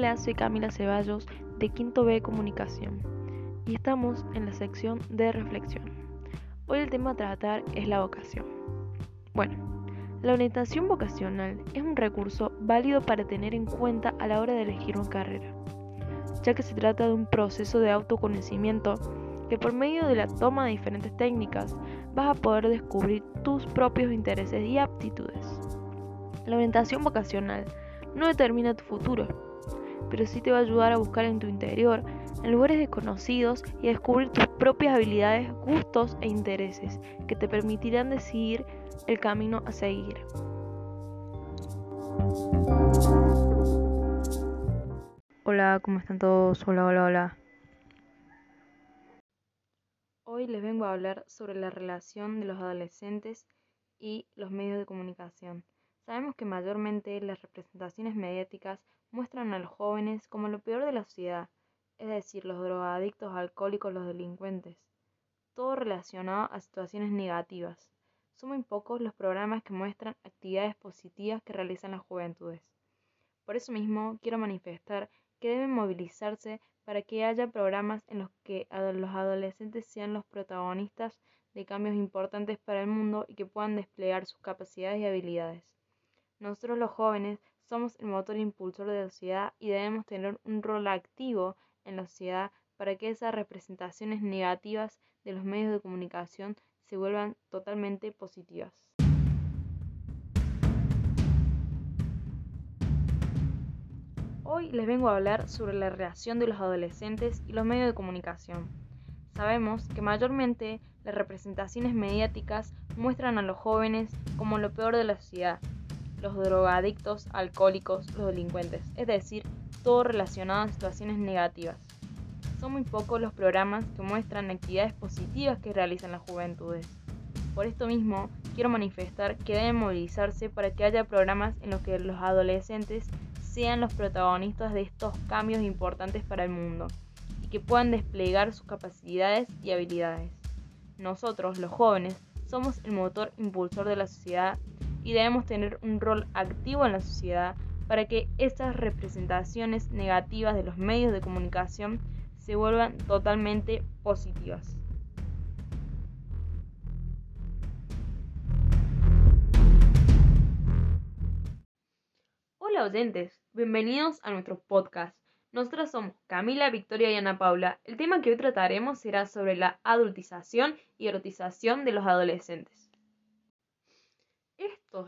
Hola, soy Camila Ceballos de Quinto B Comunicación y estamos en la sección de reflexión. Hoy el tema a tratar es la vocación. Bueno, la orientación vocacional es un recurso válido para tener en cuenta a la hora de elegir una carrera, ya que se trata de un proceso de autoconocimiento que por medio de la toma de diferentes técnicas vas a poder descubrir tus propios intereses y aptitudes. La orientación vocacional no determina tu futuro, pero sí te va a ayudar a buscar en tu interior, en lugares desconocidos y a descubrir tus propias habilidades, gustos e intereses que te permitirán decidir el camino a seguir. Hola, ¿cómo están todos? Hola, hola, hola. Hoy les vengo a hablar sobre la relación de los adolescentes y los medios de comunicación. Sabemos que mayormente las representaciones mediáticas muestran a los jóvenes como lo peor de la sociedad, es decir, los drogadictos, alcohólicos, los delincuentes. Todo relacionado a situaciones negativas. Son muy pocos los programas que muestran actividades positivas que realizan las juventudes. Por eso mismo quiero manifestar que deben movilizarse para que haya programas en los que los adolescentes sean los protagonistas de cambios importantes para el mundo y que puedan desplegar sus capacidades y habilidades. Nosotros los jóvenes somos el motor impulsor de la sociedad y debemos tener un rol activo en la sociedad para que esas representaciones negativas de los medios de comunicación se vuelvan totalmente positivas. Hoy les vengo a hablar sobre la relación de los adolescentes y los medios de comunicación. Sabemos que mayormente las representaciones mediáticas muestran a los jóvenes como lo peor de la sociedad los drogadictos, alcohólicos, los delincuentes, es decir, todo relacionado a situaciones negativas. Son muy pocos los programas que muestran actividades positivas que realizan las juventudes. Por esto mismo, quiero manifestar que deben movilizarse para que haya programas en los que los adolescentes sean los protagonistas de estos cambios importantes para el mundo y que puedan desplegar sus capacidades y habilidades. Nosotros, los jóvenes, somos el motor impulsor de la sociedad y debemos tener un rol activo en la sociedad para que estas representaciones negativas de los medios de comunicación se vuelvan totalmente positivas. Hola oyentes, bienvenidos a nuestro podcast. Nosotras somos Camila, Victoria y Ana Paula. El tema que hoy trataremos será sobre la adultización y erotización de los adolescentes.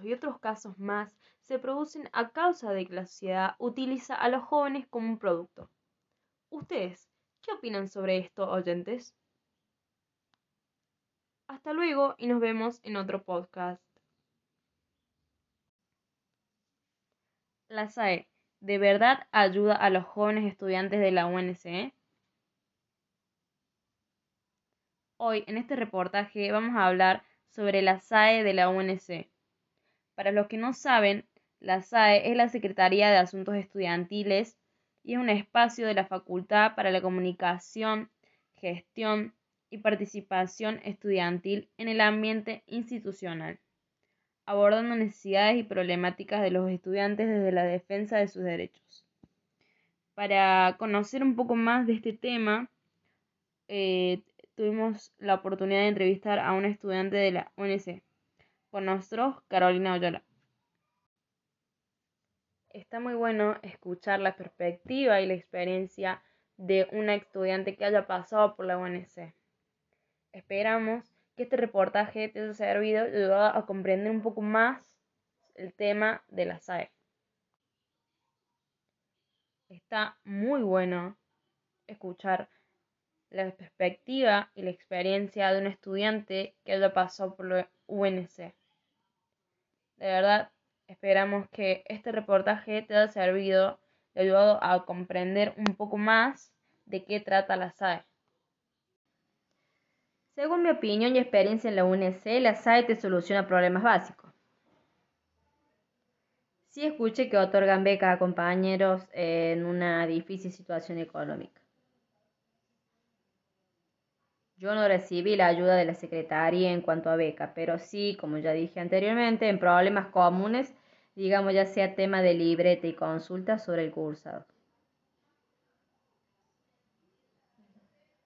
Y otros casos más se producen a causa de que la sociedad utiliza a los jóvenes como un producto. ¿Ustedes qué opinan sobre esto, oyentes? Hasta luego y nos vemos en otro podcast. La SAE, ¿de verdad ayuda a los jóvenes estudiantes de la UNC? Hoy en este reportaje vamos a hablar sobre la SAE de la UNC. Para los que no saben, la SAE es la Secretaría de Asuntos Estudiantiles y es un espacio de la Facultad para la Comunicación, Gestión y Participación Estudiantil en el ambiente institucional, abordando necesidades y problemáticas de los estudiantes desde la defensa de sus derechos. Para conocer un poco más de este tema, eh, tuvimos la oportunidad de entrevistar a un estudiante de la UNC. Con nosotros, Carolina Oyola. Está muy bueno escuchar la perspectiva y la experiencia de una estudiante que haya pasado por la UNC. Esperamos que este reportaje te haya servido y ayudado a comprender un poco más el tema de la SAE. Está muy bueno escuchar la perspectiva y la experiencia de un estudiante que haya pasado por la UNC. De verdad, esperamos que este reportaje te haya servido y ayudado a comprender un poco más de qué trata la SAE. Según mi opinión y experiencia en la UNC, la SAE te soluciona problemas básicos. Sí escuché que otorgan becas a compañeros en una difícil situación económica. Yo no recibí la ayuda de la secretaria en cuanto a beca, pero sí, como ya dije anteriormente, en problemas comunes, digamos ya sea tema de libreta y consulta sobre el cursado.